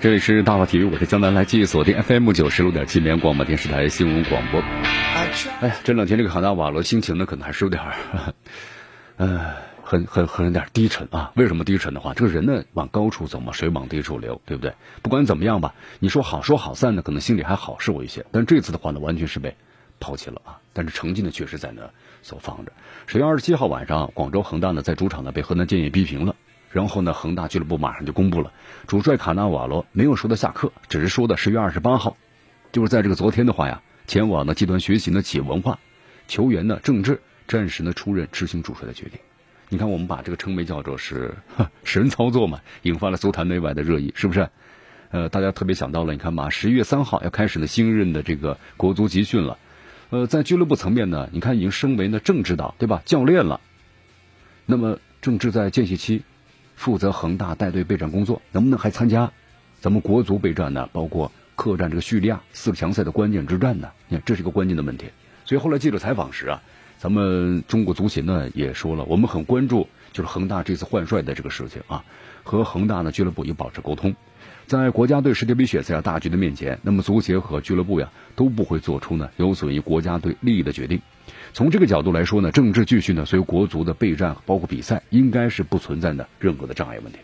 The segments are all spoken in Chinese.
这里是大话体育，我是江南，来继续锁定 FM 九十六点七绵广播电视台新闻广播。哎，这两天这个卡纳瓦罗心情呢，可能还是有点儿，呃，很很很有点低沉啊。为什么低沉的话，这个人呢往高处走嘛，水往低处流，对不对？不管怎么样吧，你说好说好散呢，可能心里还好受一些。但这次的话呢，完全是被抛弃了啊。但是成绩呢，确实在那所放着。十月二十七号晚上，广州恒大呢在主场呢被河南建业逼平了。然后呢，恒大俱乐部马上就公布了，主帅卡纳瓦罗没有说的下课，只是说的十月二十八号，就是在这个昨天的话呀，前往呢集团学习呢企业文化，球员呢郑智暂时呢出任执行主帅的决定。你看，我们把这个称为叫做是 神操作嘛，引发了足坛内外的热议，是不是？呃，大家特别想到了，你看嘛，十一月三号要开始呢新任的这个国足集训了，呃，在俱乐部层面呢，你看已经升为呢正指导，对吧？教练了。那么郑智在间隙期。负责恒大带队备战工作，能不能还参加咱们国足备战呢？包括客战这个叙利亚四个强赛的关键之战呢？你看，这是一个关键的问题。所以后来记者采访时啊，咱们中国足协呢也说了，我们很关注就是恒大这次换帅的这个事情啊，和恒大的俱乐部也保持沟通，在国家队世界杯决赛大局的面前，那么足协和俱乐部呀都不会做出呢有损于国家队利益的决定。从这个角度来说呢，政治继续呢，所以国足的备战包括比赛，应该是不存在的任何的障碍问题。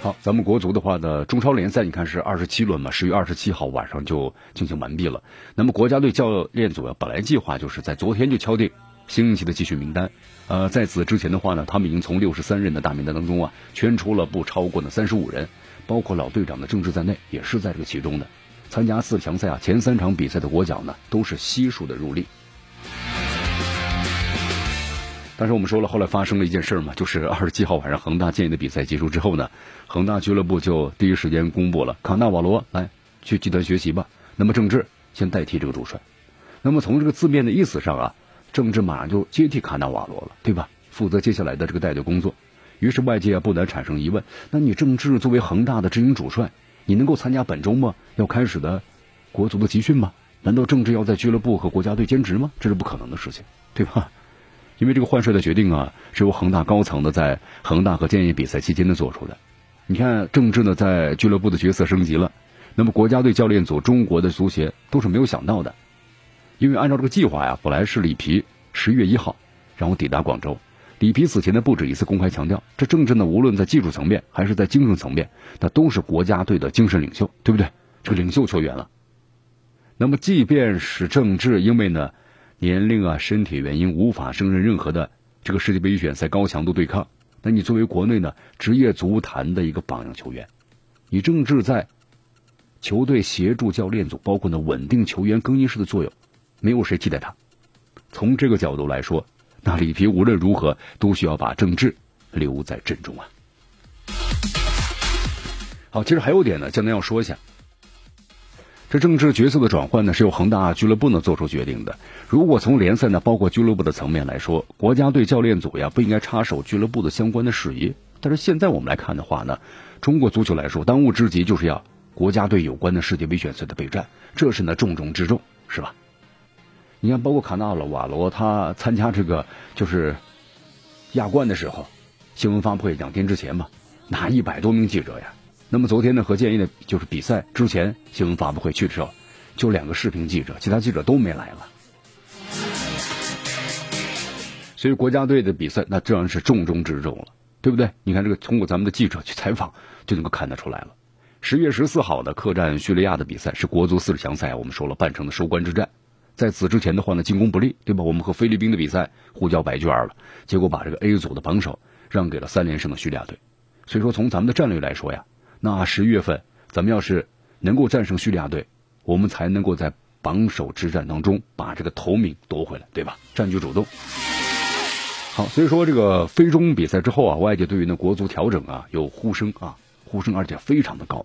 好，咱们国足的话呢，中超联赛你看是二十七轮嘛，十月二十七号晚上就进行完毕了。那么国家队教练组啊，本来计划就是在昨天就敲定新一期的集训名单。呃，在此之前的话呢，他们已经从六十三人的大名单当中啊，圈出了不超过呢三十五人，包括老队长的郑智在内，也是在这个其中的。参加四强赛啊，前三场比赛的国脚呢都是悉数的入列。但是我们说了，后来发生了一件事儿嘛，就是二十七号晚上恒大建业的比赛结束之后呢，恒大俱乐部就第一时间公布了卡纳瓦罗来去集团学习吧。那么郑智先代替这个主帅。那么从这个字面的意思上啊，郑智马上就接替卡纳瓦罗了，对吧？负责接下来的这个带队工作。于是外界啊不难产生疑问：那你郑智作为恒大的执行主帅？你能够参加本周末要开始的国足的集训吗？难道郑智要在俱乐部和国家队兼职吗？这是不可能的事情，对吧？因为这个换帅的决定啊，是由恒大高层的在恒大和建业比赛期间呢做出的。你看郑智呢在俱乐部的角色升级了，那么国家队教练组、中国的足协都是没有想到的，因为按照这个计划呀，本来是里皮十月一号然后抵达广州。里皮此前呢不止一次公开强调，这政治呢无论在技术层面还是在精神层面，那都是国家队的精神领袖，对不对？这个领袖球员了。那么即便是政治因为呢年龄啊身体原因无法胜任任何的这个世界杯预选赛高强度对抗，那你作为国内呢职业足坛的一个榜样球员，你政治在球队协助教练组，包括呢稳定球员更衣室的作用，没有谁替代他。从这个角度来说。那里皮无论如何都需要把郑智留在阵中啊。好，其实还有点呢，江南要说一下，这政治角色的转换呢是由恒大俱乐部呢做出决定的。如果从联赛呢，包括俱乐部的层面来说，国家队教练组呀不应该插手俱乐部的相关的事宜。但是现在我们来看的话呢，中国足球来说，当务之急就是要国家队有关的世界杯选赛的备战，这是呢重中之重，是吧？你看，包括卡纳瓦罗，他参加这个就是亚冠的时候，新闻发布会两天之前吧，那一百多名记者呀。那么昨天呢，和建议的就是比赛之前新闻发布会去的时候，就两个视频记者，其他记者都没来了。所以国家队的比赛，那这样是重中之重了，对不对？你看这个，通过咱们的记者去采访，就能够看得出来了。十月十四号的客战叙利亚的比赛是国足四十强赛，我们说了半程的收官之战。在此之前的话呢，进攻不利，对吧？我们和菲律宾的比赛互交白卷了，结果把这个 A 组的榜首让给了三连胜的叙利亚队。所以说，从咱们的战略来说呀，那十一月份咱们要是能够战胜叙利亚队，我们才能够在榜首之战当中把这个头名夺回来，对吧？占据主动。好，所以说这个非中比赛之后啊，外界对于呢国足调整啊有呼声啊，呼声而且非常的高。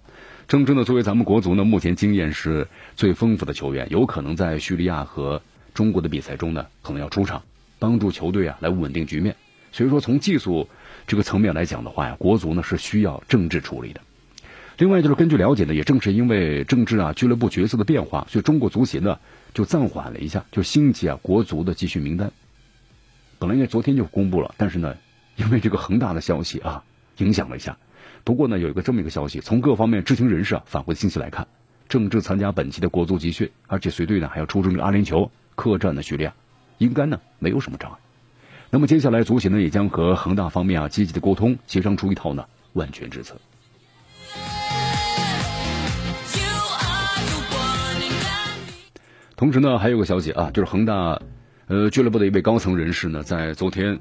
郑智呢，作为咱们国足呢，目前经验是最丰富的球员，有可能在叙利亚和中国的比赛中呢，可能要出场，帮助球队啊来稳定局面。所以说，从技术这个层面来讲的话呀，国足呢是需要政治处理的。另外就是根据了解呢，也正是因为政治啊、俱乐部角色的变化，所以中国足协呢就暂缓了一下，就星级啊国足的集训名单。本来应该昨天就公布了，但是呢，因为这个恒大的消息啊，影响了一下。不过呢，有一个这么一个消息，从各方面知情人士啊返回的信息来看，郑智参加本期的国足集训，而且随队呢还要出征这个阿联酋客战的叙利亚，应该呢没有什么障碍。那么接下来足协呢也将和恒大方面啊积极的沟通，协商出一套呢万全之策。同时呢，还有个消息啊，就是恒大，呃，俱乐部的一位高层人士呢，在昨天，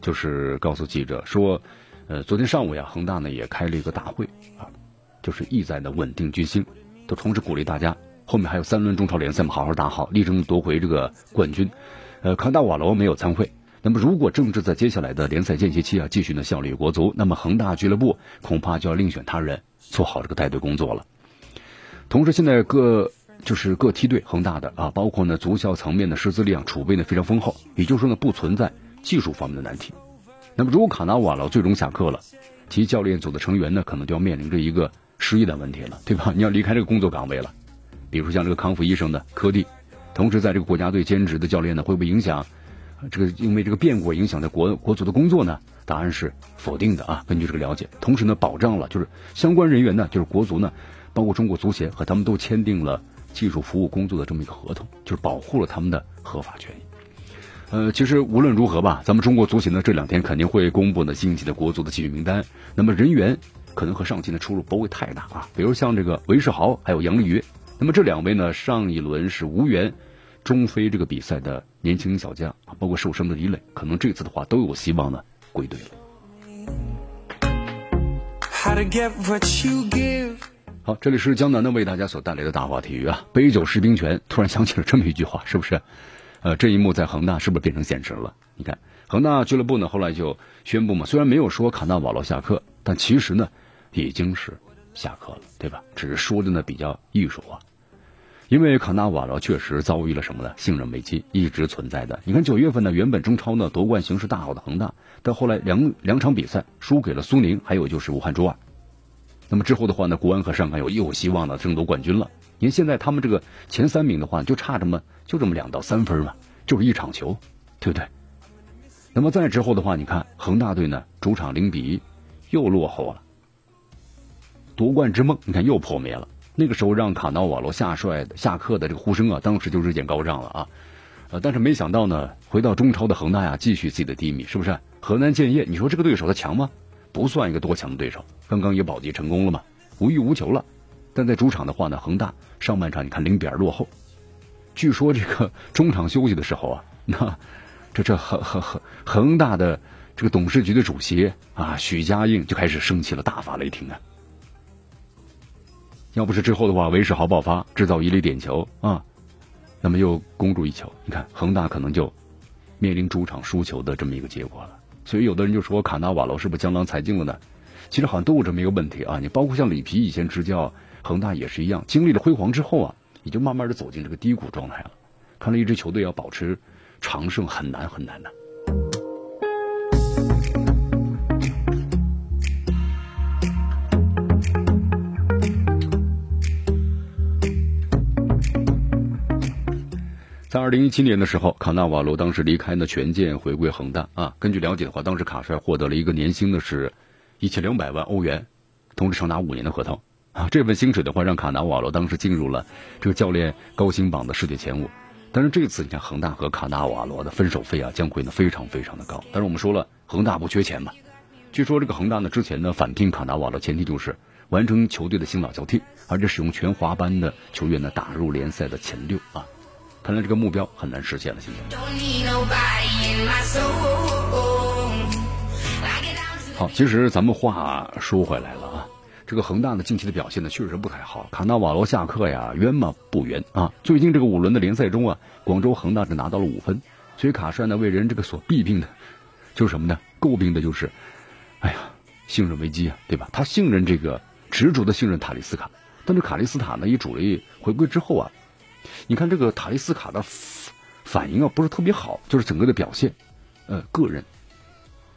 就是告诉记者说，呃，昨天上午呀，恒大呢也开了一个大会啊，就是意在呢稳定军心，都同时鼓励大家，后面还有三轮中超联赛嘛，好好打好，力争夺回这个冠军。呃，康大瓦罗没有参会。那么，如果郑智在接下来的联赛间歇期啊，继续呢效力国足，那么恒大俱乐部恐怕就要另选他人做好这个带队工作了。同时，现在各。就是各梯队恒大的啊，包括呢足校层面的师资力量储备呢非常丰厚，也就是说呢不存在技术方面的难题。那么如果卡纳瓦罗最终下课了，其教练组的成员呢可能就要面临着一个失业的问题了，对吧？你要离开这个工作岗位了，比如像这个康复医生的科蒂，同时在这个国家队兼职的教练呢会不会影响这个因为这个变故影响在国国足的工作呢？答案是否定的啊。根据这个了解，同时呢保障了就是相关人员呢就是国足呢，包括中国足协和他们都签订了。技术服务工作的这么一个合同，就是保护了他们的合法权益。呃，其实无论如何吧，咱们中国足协呢这两天肯定会公布呢晋级的国足的集训名单。那么人员可能和上期的出入不会太大啊，比如像这个韦世豪还有杨立瑜，那么这两位呢上一轮是无缘中非这个比赛的年轻小将啊，包括受伤的李磊，可能这次的话都有希望呢归队了。好，这里是江南呢为大家所带来的大话体育啊。杯酒释兵权，突然想起了这么一句话，是不是？呃，这一幕在恒大是不是变成现实了？你看，恒大俱乐部呢后来就宣布嘛，虽然没有说卡纳瓦罗下课，但其实呢已经是下课了，对吧？只是说的呢比较艺术化，因为卡纳瓦罗确实遭遇了什么呢？信任危机一直存在的。你看九月份呢，原本中超呢夺冠形势大好的恒大，到后来两两场比赛输给了苏宁，还有就是武汉卓尔。那么之后的话呢，国安和上港有又有希望呢争夺冠军了。您现在他们这个前三名的话，就差这么就这么两到三分嘛，就是一场球，对不对？那么再之后的话，你看恒大队呢，主场零比一又落后了，夺冠之梦你看又破灭了。那个时候让卡纳瓦罗下帅下课的这个呼声啊，当时就日渐高涨了啊。呃，但是没想到呢，回到中超的恒大呀，继续自己的低迷，是不是？河南建业，你说这个对手他强吗？不算一个多强的对手，刚刚也保级成功了嘛，无欲无求了。但在主场的话呢，恒大上半场你看零比二落后，据说这个中场休息的时候啊，那这这恒恒恒恒大的这个董事局的主席啊许家印就开始生气了，大发雷霆啊！要不是之后的话，韦世豪爆发制造一粒点球啊，那么又攻入一球，你看恒大可能就面临主场输球的这么一个结果了。所以有的人就说卡纳瓦罗是不是江郎才尽了呢？其实好像都有这么一个问题啊。你包括像里皮以前执教恒大也是一样，经历了辉煌之后啊，也就慢慢的走进这个低谷状态了。看来一支球队要保持长胜很难很难的。在二零一七年的时候，卡纳瓦罗当时离开呢权健，回归恒大啊。根据了解的话，当时卡帅获得了一个年薪的是一千两百万欧元，同时长达五年的合同啊。这份薪水的话，让卡纳瓦罗当时进入了这个教练高薪榜的世界前五。但是这次你看，恒大和卡纳瓦罗的分手费啊，将会呢非常非常的高。但是我们说了，恒大不缺钱嘛。据说这个恒大呢之前呢返聘卡纳瓦罗，前提就是完成球队的新老交替，而且使用全华班的球员呢打入联赛的前六啊。看来这个目标很难实现了，现在。好，其实咱们话说回来了啊，这个恒大的近期的表现呢确实不太好。卡纳瓦罗下课呀，冤吗？不冤啊！最近这个五轮的联赛中啊，广州恒大只拿到了五分，所以卡帅呢为人这个所弊病的，就是什么呢？诟病的就是，哎呀，信任危机啊，对吧？他信任这个执着的信任塔利斯卡，但是卡利斯塔呢，以主力回归之后啊。你看这个塔利斯卡的反应啊不是特别好，就是整个的表现，呃，个人。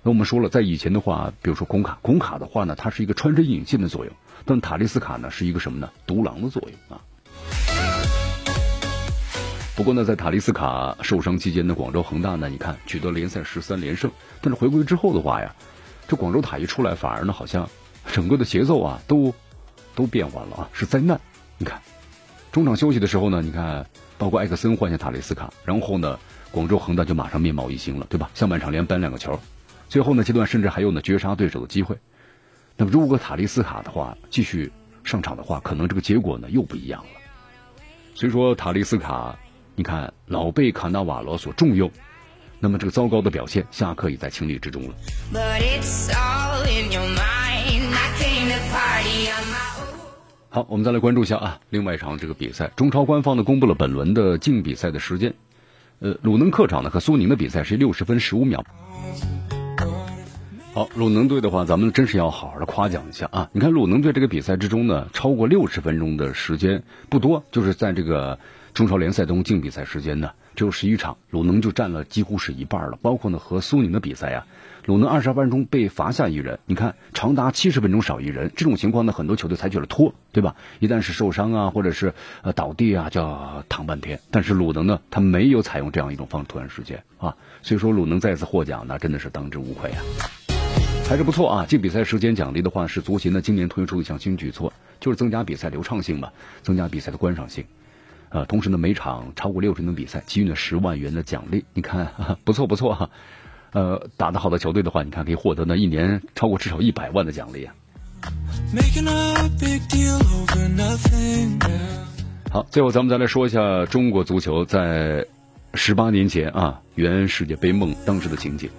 那我们说了，在以前的话，比如说孔卡，孔卡的话呢，它是一个穿针引线的作用，但塔利斯卡呢是一个什么呢？独狼的作用啊。不过呢，在塔利斯卡受伤期间的广州恒大呢，你看取得联赛十三连胜，但是回归之后的话呀，这广州塔一出来，反而呢好像整个的节奏啊都都变换了啊，是灾难。你看中场休息的时候呢，你看包括艾克森换下塔利斯卡，然后呢广州恒大就马上面貌一新了，对吧？下半场连扳两个球，最后呢阶段甚至还有呢绝杀对手的机会。那么如果塔利斯卡的话继续上场的话，可能这个结果呢又不一样了。所以说塔利斯卡。你看，老被卡纳瓦罗所重用，那么这个糟糕的表现，下课也在情理之中了。好，我们再来关注一下啊，另外一场这个比赛，中超官方呢公布了本轮的竞比赛的时间。呃，鲁能客场呢和苏宁的比赛是六十分十五秒。好，鲁能队的话，咱们真是要好好的夸奖一下啊！你看鲁能队这个比赛之中呢，超过六十分钟的时间不多，就是在这个。中超联赛中净比赛时间呢只有十一场，鲁能就占了几乎是一半了。包括呢和苏宁的比赛呀，鲁能二十二分钟被罚下一人，你看长达七十分钟少一人，这种情况呢很多球队采取了拖，对吧？一旦是受伤啊或者是呃倒地啊就要躺半天。但是鲁能呢他没有采用这样一种方式拖延时间啊，所以说鲁能再次获奖那真的是当之无愧啊，还是不错啊。净比赛时间奖励的话是足协呢今年推出的一项新举措，就是增加比赛流畅性嘛，增加比赛的观赏性。呃，同时呢，每场超过六十分钟比赛，给予了十万元的奖励。你看，不错不错哈。呃，打得好的球队的话，你看可以获得呢一年超过至少一百万的奖励啊。好，最后咱们再来说一下中国足球在十八年前啊圆世界杯梦当时的情景。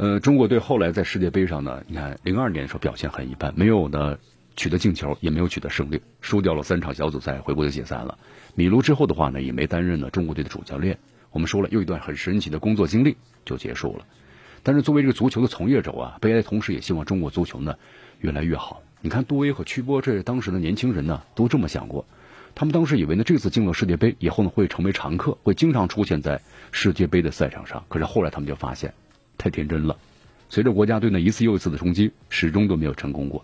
呃，中国队后来在世界杯上呢，你看零二年的时候表现很一般，没有呢。取得进球也没有取得胜利，输掉了三场小组赛，回国就解散了。米卢之后的话呢，也没担任呢中国队的主教练。我们说了，又一段很神奇的工作经历就结束了。但是作为这个足球的从业者啊，悲哀同时也希望中国足球呢越来越好。你看杜威和曲波这当时的年轻人呢，都这么想过。他们当时以为呢，这次进了世界杯以后呢，会成为常客，会经常出现在世界杯的赛场上。可是后来他们就发现，太天真了。随着国家队呢一次又一次的冲击，始终都没有成功过。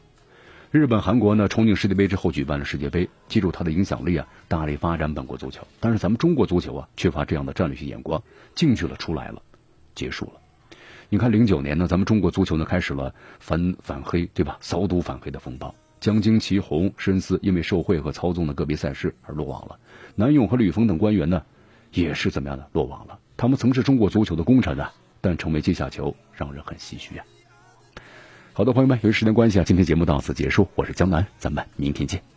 日本、韩国呢，冲进世界杯之后举办了世界杯，记住它的影响力啊，大力发展本国足球。但是咱们中国足球啊，缺乏这样的战略性眼光，进去了出来了，结束了。你看零九年呢，咱们中国足球呢开始了反反黑，对吧？扫毒反黑的风暴。江津祁宏、申思因为受贿和操纵的个别赛事而落网了。南勇和吕峰等官员呢，也是怎么样的落网了？他们曾是中国足球的功臣啊，但成为阶下囚，让人很唏嘘啊。好的，朋友们，由于时间关系啊，今天节目到此结束。我是江南，咱们明天见。